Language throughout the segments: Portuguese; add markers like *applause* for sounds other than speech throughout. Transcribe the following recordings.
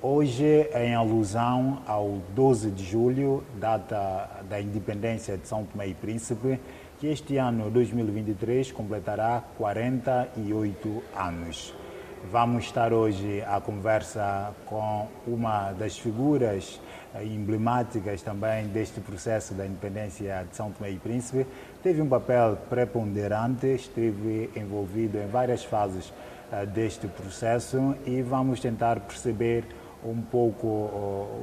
Hoje, em alusão ao 12 de julho, data da independência de São Tomé e Príncipe, que este ano, 2023, completará 48 anos. Vamos estar hoje à conversa com uma das figuras eh, emblemáticas também deste processo da independência de São Tomé e Príncipe. Teve um papel preponderante, esteve envolvido em várias fases uh, deste processo e vamos tentar perceber um pouco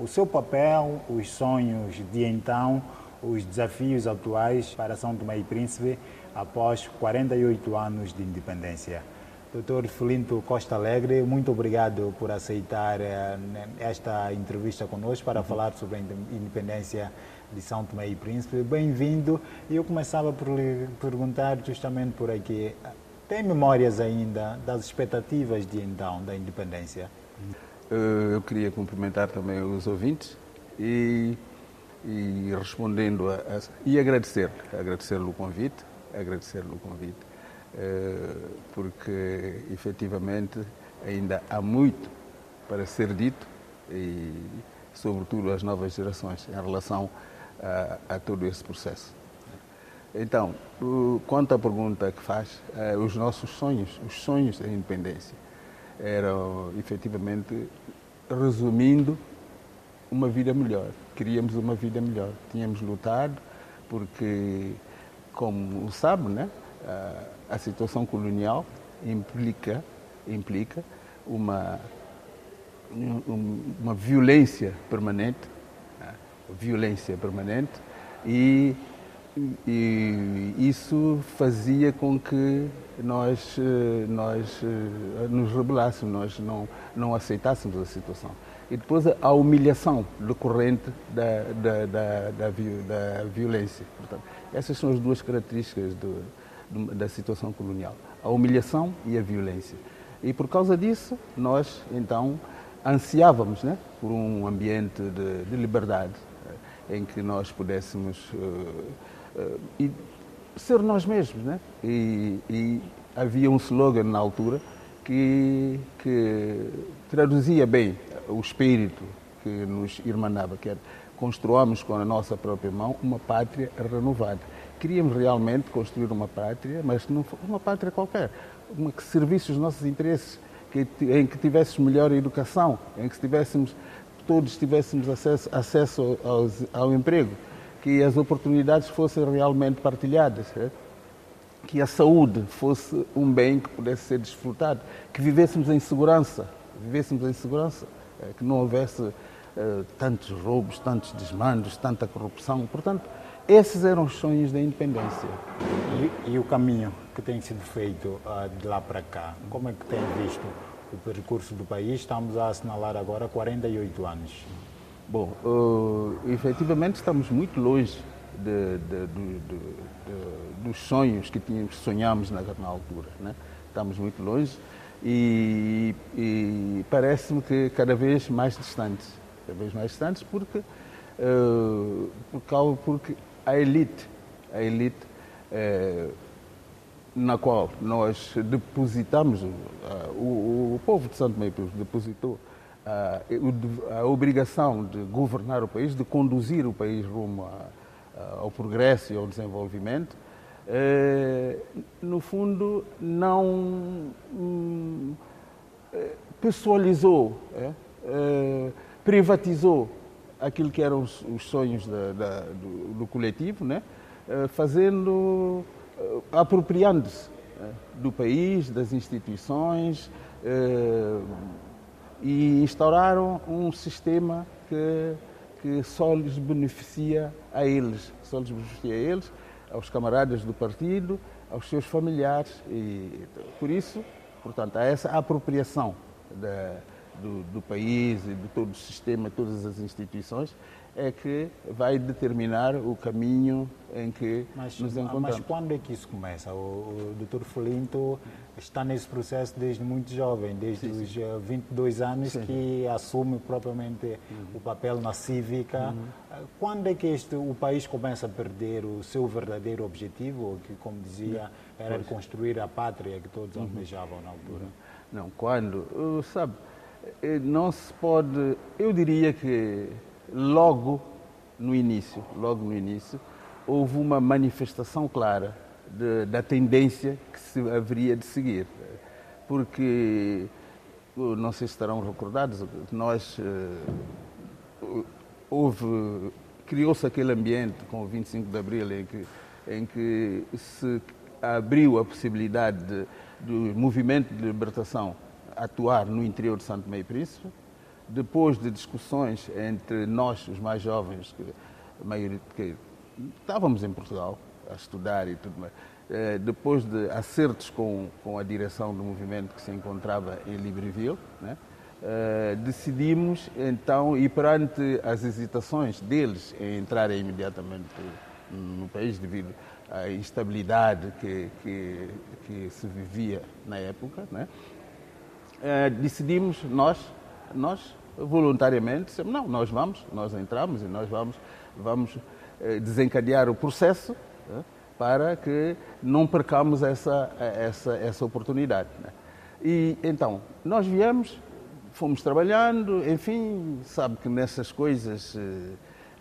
o seu papel, os sonhos de então, os desafios atuais para São Tomé e Príncipe após 48 anos de independência. Dr. Filinto Costa Alegre, muito obrigado por aceitar eh, esta entrevista conosco para uhum. falar sobre a independência de São Tomé e Príncipe. Bem-vindo. Eu começava por lhe perguntar justamente por aqui, tem memórias ainda das expectativas de então da independência? Eh, eu queria cumprimentar também os ouvintes e, e respondendo a, a, e agradecer, agradecer-lhe o convite, agradecer-lhe o convite, eh, porque efetivamente ainda há muito para ser dito e sobretudo às novas gerações em relação a, a todo esse processo. Então, quanto à pergunta que faz, eh, os nossos sonhos, os sonhos da independência, era efetivamente, resumindo, uma vida melhor. Queríamos uma vida melhor. Tínhamos lutado porque, como sabe, né, a situação colonial implica, implica uma, uma violência permanente, né, violência permanente e e isso fazia com que nós, eh, nós eh, nos rebelássemos, nós não, não aceitássemos a situação. E depois a humilhação decorrente da, da, da, da, da violência. Portanto, essas são as duas características do, do, da situação colonial: a humilhação e a violência. E por causa disso, nós então ansiávamos né, por um ambiente de, de liberdade eh, em que nós pudéssemos. Uh, e ser nós mesmos. Né? E, e, havia um slogan na altura que, que traduzia bem o espírito que nos irmanava, que era construamos com a nossa própria mão uma pátria renovada. Queríamos realmente construir uma pátria, mas não uma pátria qualquer, uma que servisse os nossos interesses, que, em que tivéssemos melhor educação, em que tivéssemos, todos tivéssemos acesso, acesso ao, ao emprego, que as oportunidades fossem realmente partilhadas, que a saúde fosse um bem que pudesse ser desfrutado, que vivêssemos em segurança, vivêssemos em segurança, é? que não houvesse uh, tantos roubos, tantos desmandos, tanta corrupção. Portanto, esses eram os sonhos da independência. E, e o caminho que tem sido feito uh, de lá para cá, como é que tem visto o percurso do país? Estamos a assinalar agora 48 anos. Bom, uh, efetivamente estamos muito longe de, de, de, dos sonhos que tínhamos, sonhámos na, na altura. Né? Estamos muito longe e, e parece-me que cada vez mais distantes. Cada vez mais distantes porque, uh, por porque a elite, a elite uh, na qual nós depositamos, uh, o, o, povo de Santo Meio depositou a, a, obrigação de governar o país, de conduzir o país rumo a, ao progresso e ao desenvolvimento, eh, no fundo não hum, eh, pessoalizou, eh, privatizou aquilo que eram os sonhos da, da, do, do, coletivo, né? fazendo, apropriando-se do país, das instituições, e instauraram um sistema que, que só lhes beneficia a eles, só lhes beneficia a eles, aos camaradas do partido, aos seus familiares e por isso, portanto, há essa apropriação da, do, do, país e de todo o sistema, todas as instituições é que vai determinar o caminho em que mas, nos encontramos. Mas quando é que isso começa? O, o Dr. Folinto está nesse processo desde muito jovem, desde sim, os sim. 22 eh, anos sim. que assume propriamente uhum. o papel na cívica. Uhum. Eh, quando é que este, o país começa a perder o seu verdadeiro objetivo, que, como dizia, era pois. construir a pátria que todos uhum. almejavam na altura? Não, quando, sabe, eh, não se pode, eu diria que logo no início, logo no início, houve uma manifestação clara de, da tendência que se haveria de seguir. Porque, não sei se estarão recordados, nós eh, houve, criou-se aquele ambiente com o 25 de Abril em que, em que se abriu a possibilidade de, do movimento de libertação atuar no interior de Santo Meio Príncipe, depois de discussões entre nós, os mais jovens, que, maioria, que estávamos em Portugal a estudar e tudo mais, eh, depois de acertos com, com a direção do movimento que se encontrava em Libreville, né, eh, decidimos então, e perante as hesitações deles em entrarem imediatamente no país devido à instabilidade que, que, que se vivia na época, né, eh, decidimos nós, nós voluntariamente, dissemos, não, nós vamos, nós entramos e nós vamos, vamos eh, desencadear o processo né, para que não percamos essa, essa, essa oportunidade. Né. E então, nós viemos, fomos trabalhando, enfim, sabe que nessas coisas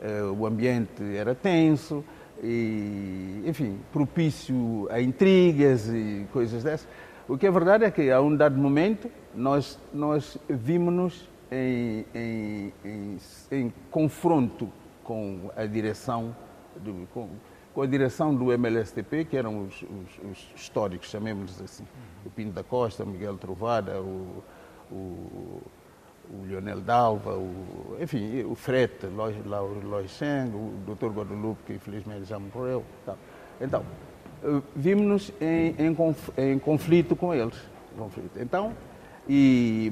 eh, o ambiente era tenso, e, enfim, propício a intrigas e coisas dessas. O que é verdade é que, a um dado momento, nós, nós vimos-nos em, em, em, em, confronto com a direção do, com, com, a direção do MLSTP, que eram os, os, os históricos, chamemos assim, o Pinto da Costa, Miguel Trovada, o, o, o Dalva, o, enfim, o Frete, Lois Cheng, o Dr. Guadalupe, que infelizmente já morreu. Então, vimos-nos em, em, em, conflito com eles. Conflito. Então, e,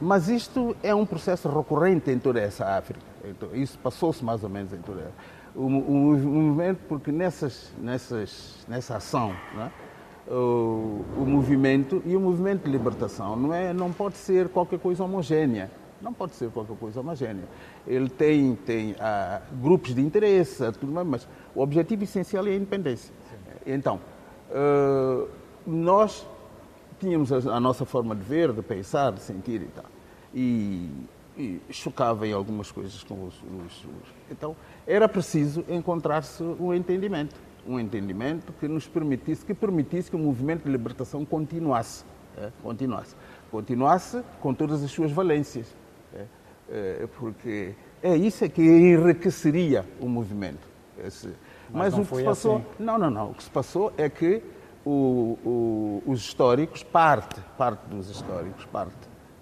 mas isto é um processo recorrente em toda essa África. Então, isso passou-se mais ou menos em toda essa o, o, movimento, porque nessas, nessas, nessa ação, é? o, o, movimento e o movimento de libertação não, é, não pode ser qualquer coisa homogénea. Não pode ser qualquer coisa homogénea. Ele tem, tem ah, grupos de interesse, tudo mais, mas o objetivo essencial é a independência. Então, uh, nós tínhamos a, a, nossa forma de ver, de pensar, de sentir e tal. E, e chocava em algumas coisas com os, os, os... Então, era preciso encontrar-se um entendimento. Um entendimento que nos permitisse, que permitisse que o movimento de libertação continuasse. É, continuasse. Continuasse com todas as suas valências. É, é, porque é isso é que enriqueceria o movimento. Esse, mas, mas o que se passou. Assim. Não, não, não. O que se passou é que o, o, os históricos, parte, parte dos históricos, parte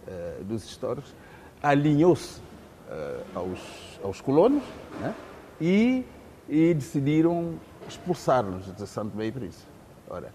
uh, dos históricos, alinhou-se uh, aos, aos colonos né? e, e decidiram expulsar-nos de Santo Meio Príncipe. Ora,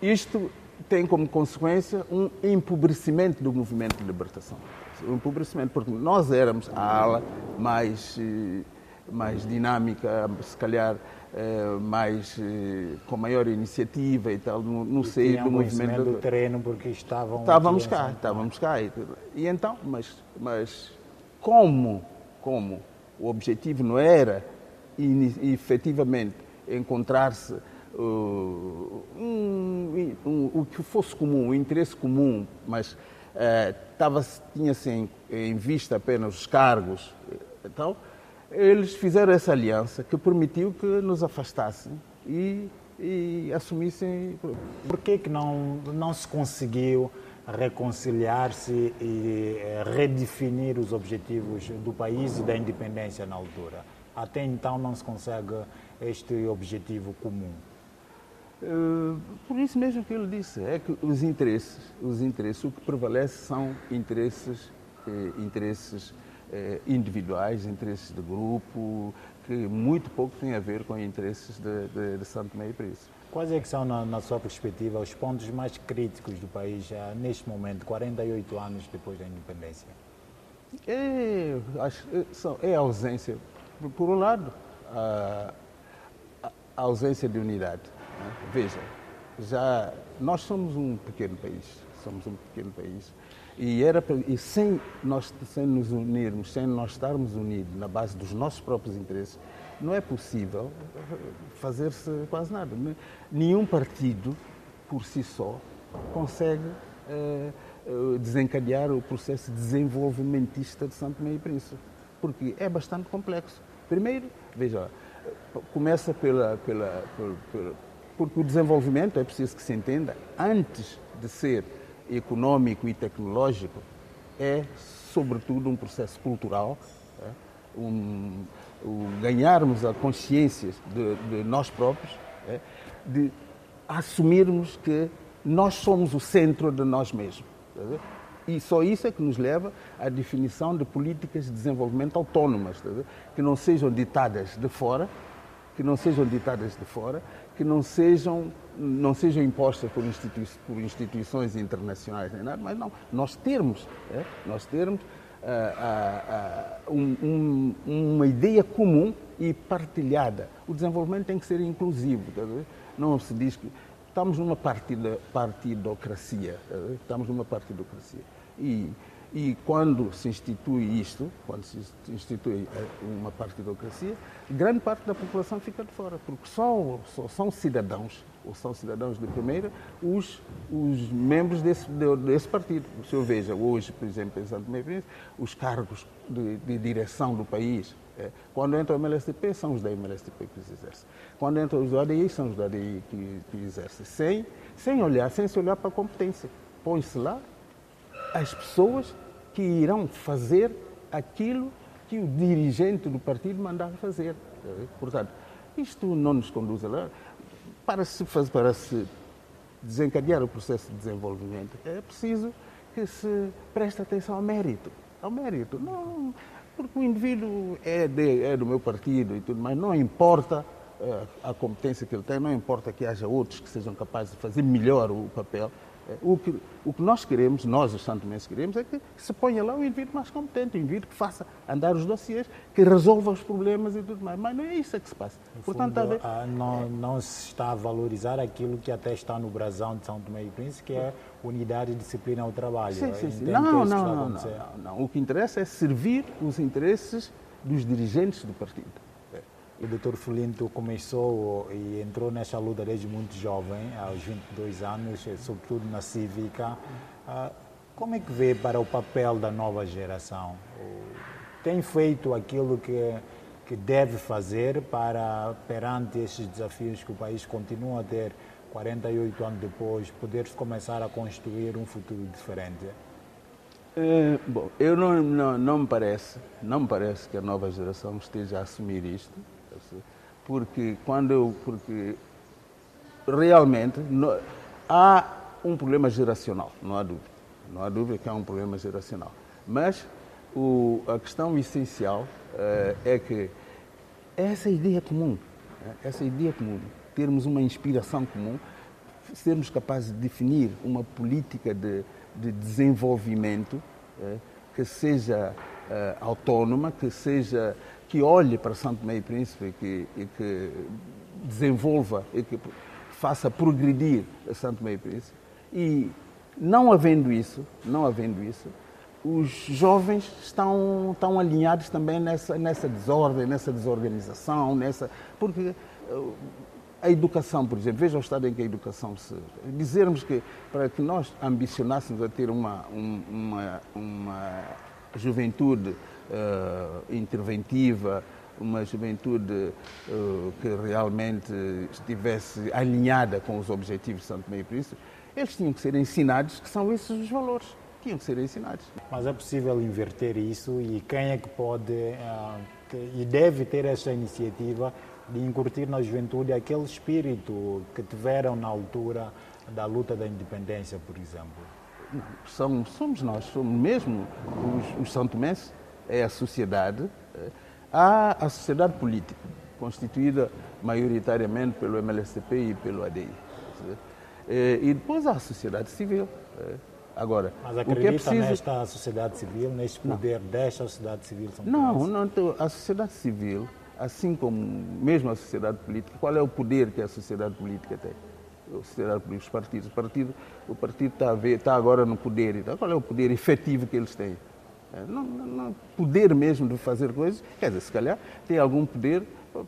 isto tem como consequência um empobrecimento do movimento de libertação. Um empobrecimento, porque nós éramos a ala mais eh, mais dinâmica, se calhar eh, mais eh, com maior iniciativa e tal. No, no seio do movimento do terreno porque estavam estávamos cá, estávamos cá e, e então, mas mas como como o objetivo não era efetivamente encontrar-se uh, um, um, o que fosse comum, o interesse comum, mas uh, tinha-se em, em, vista apenas os cargos, então eles fizeram essa aliança que permitiu que nos afastassem e, e assumissem. Por que, que não, não se conseguiu reconciliar-se e eh, redefinir os objetivos do país e da independência na altura? Até então não se consegue este objetivo comum. Uh, por isso mesmo que ele disse, é que os interesses, os interesses, o que prevalece são interesses, eh, interesses eh, individuais, interesses de grupo, que muito pouco têm a ver com interesses de, de, de Santo Meio Príncipe. Quais é que são, na, na, sua perspectiva, os pontos mais críticos do país já neste momento, 48 anos depois da independência? É, acho, é, é a ausência, por um lado, a, a ausência de unidade. Né? Veja, já nós somos um pequeno país, somos um pequeno país e, era, e sem, nós, sem nos unirmos, sem nós estarmos unidos na base dos nossos próprios interesses, não é possível fazer-se quase nada. Nenhum partido, por si só, consegue eh, desencadear o processo desenvolvimentista de Santo Meio Príncipe, porque é bastante complexo. Primeiro, veja, começa pela, pela, pela, pela porque o desenvolvimento, é preciso que se entenda, antes de ser econômico e tecnológico, é sobretudo um processo cultural, é? um, um, ganharmos a consciência de, de nós próprios, é? de assumirmos que nós somos o centro de nós mesmos. E só isso é que nos leva à definição de políticas de desenvolvimento autónomas, que não sejam ditadas de fora, que não sejam ditadas de fora, que não sejam, não sejam impostas por, institui por instituições internacionais nem nada, mas não, nós termos, é, nós termos uh, uh, uh, um, um, uma ideia comum e partilhada. O desenvolvimento tem que ser inclusivo, tá não se diz que estamos numa partida, partidocracia, tá estamos numa partidocracia. E e quando se institui isto, quando se institui eh, uma partidocracia, grande parte da população fica de fora, porque só, só são cidadãos, ou são cidadãos de primeira, os, os membros desse, desse partido. O senhor veja, hoje, por exemplo, em Santo Meio Príncipe, os cargos de, de direção do país, é, quando entra o MLSTP, são os da MLSTP que os exercem. Quando entram os ADI, são os do ADI que, que exercem. Sem, sem olhar, sem se olhar para a competência. Põe-se lá as pessoas que irão fazer aquilo que o dirigente do partido mandar fazer. Portanto, isto não nos conduz a lá. Para se, fazer, para se desencadear o processo de desenvolvimento, é preciso que se preste atenção ao mérito. Ao mérito. Não, porque o indivíduo é, de, é do meu partido e tudo mais, não importa uh, a competência que ele tem, não importa que haja outros que sejam capazes de fazer melhor o papel, o que, o que nós queremos, nós os santomenses queremos, é que se ponha lá o indivíduo mais competente, o indivíduo que faça andar os dossiês, que resolva os problemas e tudo mais. Mas não é isso que se passa. No Portanto, fundo, a, não, não se está a valorizar aquilo que até está no brasão de São Tomé e Príncipe, que é unidade de disciplina ao trabalho. Sim, sim, sim. Não, não, não, não, não, não. O que interessa é servir os interesses dos dirigentes do partido. O doutor Fulinto começou e entrou nessa luta desde muito jovem, aos 22 anos, sobretudo na cívica. Ah, como é que vê para o papel da nova geração? Tem feito aquilo que, que deve fazer para, perante estes desafios que o país continua a ter 48 anos depois, poder começar a construir um futuro diferente? É, bom, eu não, não, não, me parece, não me parece que a nova geração esteja a assumir isto porque quando eu, porque realmente no, há um problema geracional, não há dúvida, não há dúvida que há um problema geracional, mas o, a questão essencial uh, é que essa ideia comum, eh, essa ideia comum, termos uma inspiração comum, sermos capazes de definir uma política de, de desenvolvimento uh, que seja uh, autónoma, que seja que olhe para Santo Meio Príncipe e que, e que desenvolva e que faça progredir Santo Meio Príncipe. E não havendo isso, não havendo isso, os jovens estão, estão alinhados também nessa, nessa desordem, nessa desorganização, nessa porque uh, a educação, por exemplo, veja o estado em que a educação se. Dizermos que para que nós ambicionássemos a ter uma, uma, uma juventude uh, interventiva, uma juventude uh, que realmente estivesse alinhada com os objetivos de Santo Meio Príncipe, eles tinham que ser ensinados que são esses os valores. Tinham que ser ensinados. Mas é possível inverter isso e quem é que pode uh, e deve ter essa iniciativa de incutir na juventude aquele espírito que tiveram na altura da luta da independência, por exemplo? Não, somos nós, somos mesmo os, os santomenses é a sociedade, eh, há a sociedade política, constituída maioritariamente pelo MLSTP e pelo ADI. Eh, e depois há a sociedade civil. Eh. Agora, Mas acredita o que é preciso... nesta sociedade civil, neste poder não. desta sociedade civil? São não, não, então, a sociedade civil, assim como mesmo a sociedade política, qual é o poder que a sociedade política tem? Sociedade política, os partidos. O partido, o partido está, ver, está agora no poder. Então, qual é o poder efetivo que eles têm? É, não, não, poder mesmo de fazer coisas, quer dizer, se calhar tem algum poder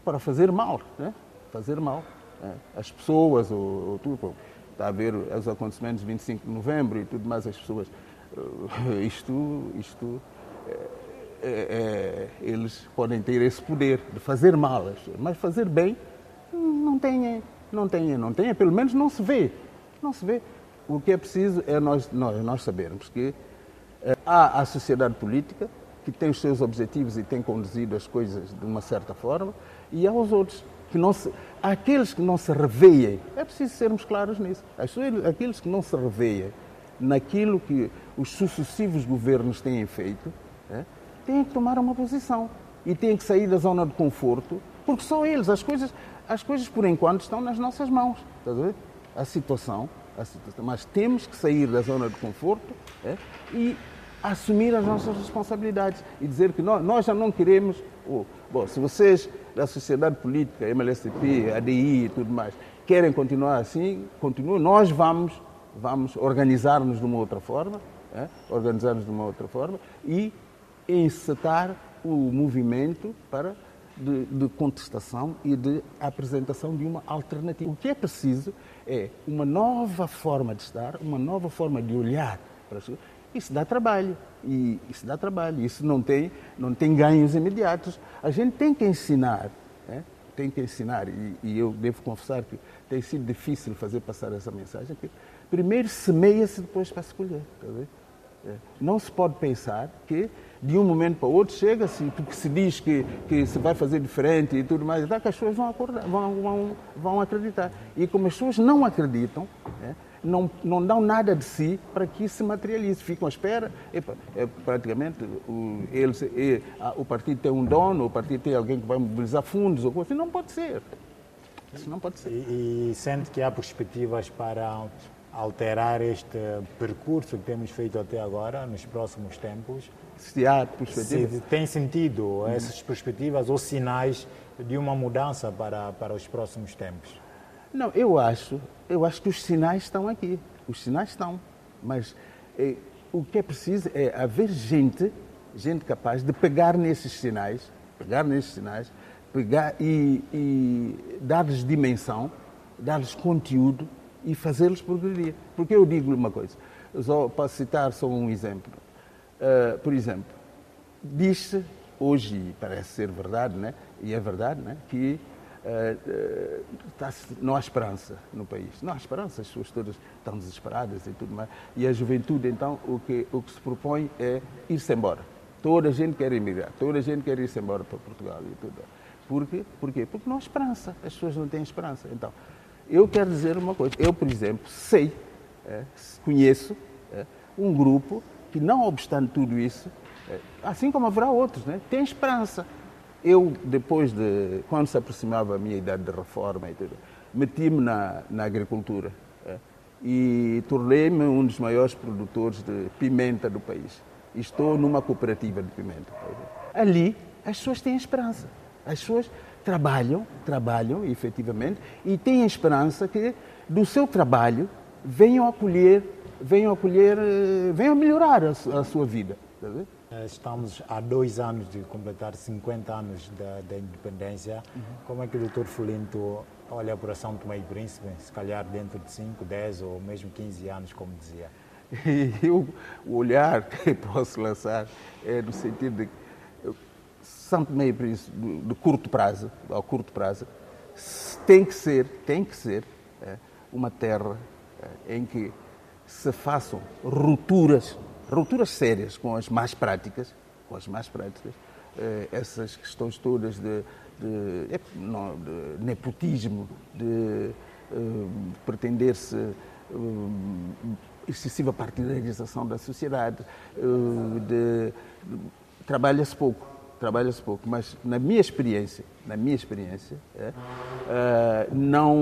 para fazer mal, né? fazer mal. Né? As pessoas, ou, ou tudo. está a ver os acontecimentos de 25 de novembro e tudo mais, as pessoas. eh, Isto, isto é, é, eles podem ter esse poder de fazer mal mas fazer bem não tem, não tem, não tem, pelo menos não se vê, não se vê. O que é preciso é nós, nós, nós sabermos que eh, há a sociedade política que tem os seus objetivos e tem conduzido as coisas de uma certa forma, e há os outros que não se, aqueles que não se reveem. É preciso sermos claros nisso. Aqueles que não se reveem naquilo que os sucessivos governos têm feito, é, têm que tomar uma posição e têm que sair da zona de conforto, porque são eles. As coisas, as coisas por enquanto estão nas nossas mãos. Estás a ver? A situação, a situação. Mas temos que sair da zona de conforto é, e assumir as nossas responsabilidades e dizer que nós, nós já não queremos. oh, bom, se vocês da sociedade política, MLSTP, ADI e tudo mais, querem continuar assim, continuem. Nós vamos, vamos organizar-nos de uma outra forma, é, organizar-nos de uma outra forma e encetar o movimento para de, de contestação e de apresentação de uma alternativa. O que é preciso é uma nova forma de estar, uma nova forma de olhar para as coisas. Isso dá trabalho. E isso dá trabalho. Isso não tem, não tem ganhos imediatos. A gente tem que ensinar. né? Tem que ensinar. E, e eu devo confessar que tem sido difícil fazer passar essa mensagem. Que primeiro semeia-se, depois para se colher. Ver? É. Não se pode pensar que de um momento para o outro chega-se, porque se diz que, que se vai fazer diferente e tudo mais, então que as pessoas vão, acordar, vão, vão, vão acreditar. E como as pessoas não acreditam, é, não, não dão nada de si para que isso se materialize. Ficam à espera. É, praticamente, o, eles, é, a- o partido tem um dono, o partido tem alguém que vai mobilizar fundos, ou coisa assim. Não pode ser. Isso não pode ser. E, e sente que há perspectivas para alterar este percurso que temos feito até agora, nos próximos tempos? Se há Se perspectiva. tem sentido essas perspectivas ou sinais de uma mudança para, para os próximos tempos? Não, eu acho, eu acho que os sinais estão aqui. Os sinais estão. Mas eh, o que é preciso é haver gente, gente capaz de pegar nesses sinais, pegar nesses sinais, pegar e, e dar-lhes dimensão, dar-lhes conteúdo e fazê-los progredir. Porque eu digo-lhe uma coisa, só posso citar só um exemplo. Uh, por exemplo, diz-se hoje, e parece ser verdade, né? e é verdade, né? que uh, uh, não há esperança no país. Não há esperança, as pessoas todas estão desesperadas e tudo mais. E a juventude, então, o que, o que se propõe é ir-se embora. Toda a gente quer emigrar, toda a gente quer ir-se embora para Portugal e tudo. Por quê? Por quê? Porque não há esperança, as pessoas não têm esperança. Então, eu quero dizer uma coisa. Eu, por exemplo, sei, é, conheço é, um grupo que, não obstante tudo isso, é, assim como haverá outros, né, tem esperança. Eu, depois de, quando se aproximava a minha idade de reforma e tudo, meti-me na, na agricultura é, e tornei-me um dos maiores produtores de pimenta do país. Estou numa cooperativa de pimenta. Ali, as pessoas têm esperança. As pessoas trabalham, trabalham efetivamente, e têm esperança que do seu trabalho venham a colher, venham a colher, eh, venham a melhorar a, a sua vida. Está a ver? Eh, Estamos há dois anos de completar 50 anos da, da independência. Como é que o Dr. Fulinto olha para São Tomé e Príncipe, se calhar dentro de 5, 10 ou mesmo 15 anos, como dizia? *laughs* E eu, o olhar que *laughs* posso lançar é no sentido de São Tomé e de, curto prazo, ao curto prazo, tem que ser, tem que ser é, uma terra é, em que se façam rupturas, rupturas sérias com as mais práticas, com as mais práticas, eh, essas questões todas de, de, é, de nepotismo, de pretender-se excessiva partidarização da sociedade, de, de- trabalha-se pouco, trabalha-se pouco, mas na minha experiência, na minha experiência, é, eh, não,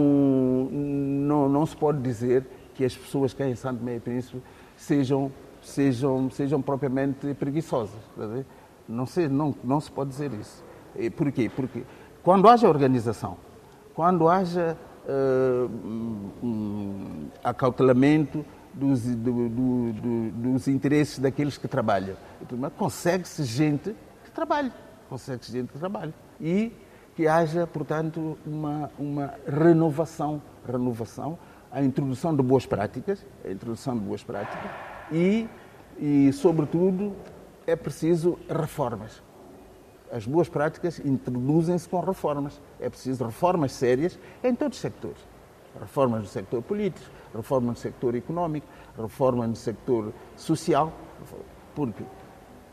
não, não se pode dizer que as pessoas que em Santo e Príncipe sejam, sejam, sejam propriamente preguiçosas. ver? Não, se, não, não se pode dizer isso. E por quê? Porque quando haja organização, quando haja eh, um, acautelamento dos, do- do- do- dos interesses daqueles que trabalham, consegue-se gente que trabalhe, consegue-se gente que trabalhe. E que haja, portanto, uma, uma renovação, renovação a introdução de boas práticas, a introdução de boas práticas e, e sobretudo, é preciso reformas. As boas práticas introduzem-se com reformas. É preciso reformas sérias em todos os sectores. Reformas no sector político, reformas no sector económico, reformas no sector social. Porque,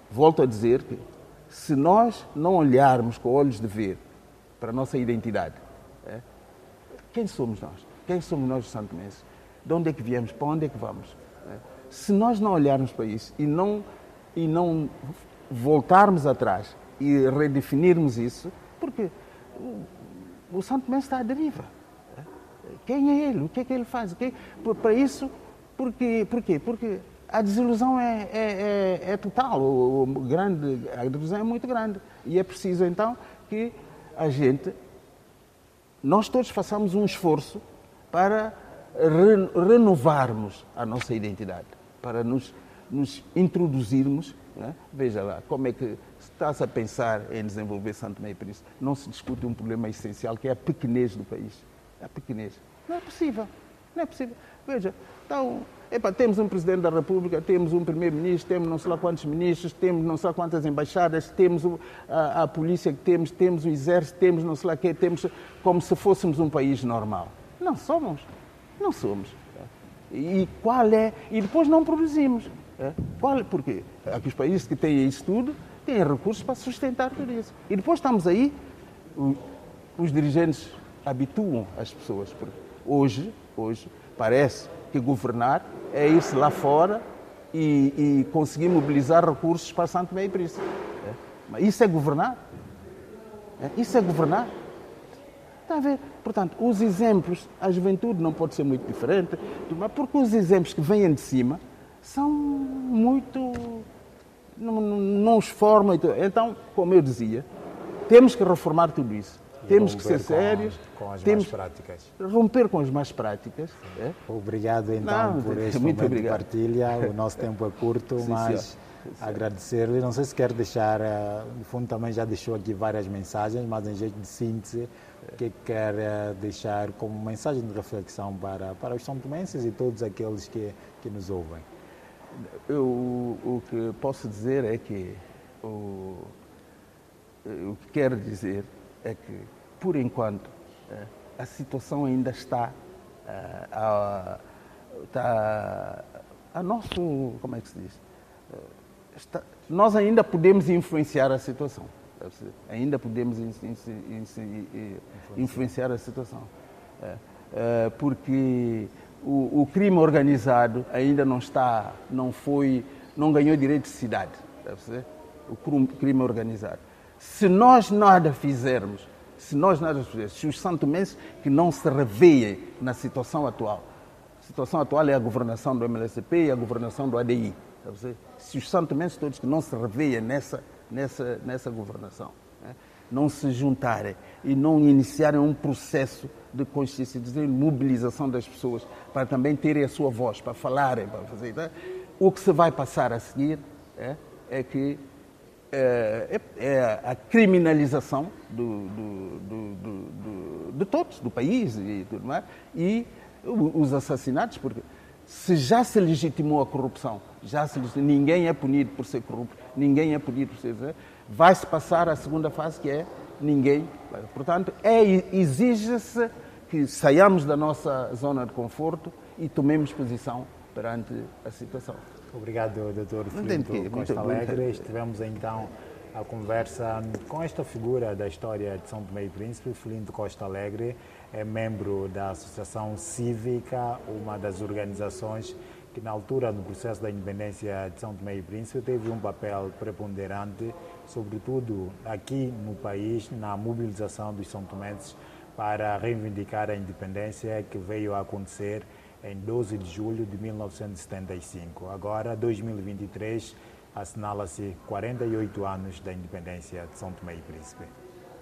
volto a dizer que, se nós não olharmos com olhos de ver para a nossa identidade, é, quem somos nós? Quem somos nós, os santomenses? De onde é que viemos? Para onde é que vamos? É, se nós não olharmos para isso e não, e não voltarmos atrás e redefinirmos isso, porque o, o Santo Mestre está à deriva. Quem é ele? O que é que ele faz? Que, para isso, porque, porquê? Porque a desilusão é, é, é, é total, o, o, grande, a desilusão é muito grande. E é preciso então que a gente, nós todos façamos um esforço para re, renovarmos a nossa identidade, para nos, nos introduzirmos. Né? Veja lá, como é que está-se a pensar em desenvolver Santo e Príncipe, não se discute um problema essencial que é a pequenez do país. É a pequenez. Não é possível. Não é possível. Veja, então, epa, temos um Presidente da República, temos um Primeiro-Ministro, temos não sei lá quantos ministros, temos não sei lá quantas embaixadas, temos a, a, polícia que temos, temos o exército, temos não sei lá quê, temos como se fôssemos um país normal. Não somos. Não somos. E qual é? E depois não produzimos. É? Qual, porquê? Aqui os países que têm isso tudo têm recursos para sustentar tudo isso. E depois estamos aí, os dirigentes habituam as pessoas. Hoje, hoje parece que governar é ir lá fora e, e, conseguir mobilizar recursos para Santo Meio Príncipe. É? Mas isso é governar? É? Isso é governar? Está a ver? Portanto, os exemplos, a juventude não pode ser muito diferente, porque os exemplos que vêm de cima são muito não, não os formam. Então, como eu dizia, temos que reformar tudo isso. Temos que ser sérios. Com as temos mais práticas. Romper com as mais práticicas. É? Obrigado então não, por este muito momento obrigado. de partilha. O nosso tempo é curto, *laughs* sim, mas agradecer-lhe. Não sei se quer deixar, eh, no fundo também já deixou aqui várias mensagens, mas em jeito de síntese, o que quer eh, deixar como mensagem de reflexão para, para os são tomenses e todos aqueles que, que nos ouvem? Eu, o que posso dizer é que o, o que quero dizer é que, por enquanto, eh, a situação ainda está eh, a, está a nosso, como é que se diz? Eh, está, nós ainda podemos influenciar a situação. Ainda podemos influenciar a situação. Porque o, o, crime organizado ainda não está, não foi, não ganhou direito de cidade, o crime organizado. Se nós nada fizermos, se nós fizermos, se os santomenses que não se reveem na situação atual, a situação atual é a governação do MLSP e a governação do ADI, se os santomenses todos que não se reveem nessa, nessa, nessa governação, né? não se juntarem e não iniciarem um processo de consciência, de mobilização das pessoas, para também terem a sua voz, para falarem, para fazer. Tá? O que se vai passar a seguir é, é que é, é, é, a criminalização do, do, do, de todos, do país e tudo mais, e os assassinatos, porque se já se legitimou a corrupção, já se ninguém é punido por ser corrupto, ninguém é punido por ser vai-se passar à segunda fase, que é ninguém. Portanto, é, exige-se que saiamos da nossa zona de conforto e tomemos posição perante a situação. Obrigado, Dr. Filipe Costa Alegre. Estivemos então a conversa com esta figura da história de São Tomé e Príncipe, Filinto Costa Alegre, é membro da Associação Cívica, uma das organizações que na altura do processo da independência de São Tomé e Príncipe teve um papel preponderante, sobretudo aqui no país, na mobilização dos são tomenses para reivindicar a independência que veio a acontecer em 12 de julho de 1975. Agora, 2023, assinala-se 48 anos da independência de São Tomé e Príncipe.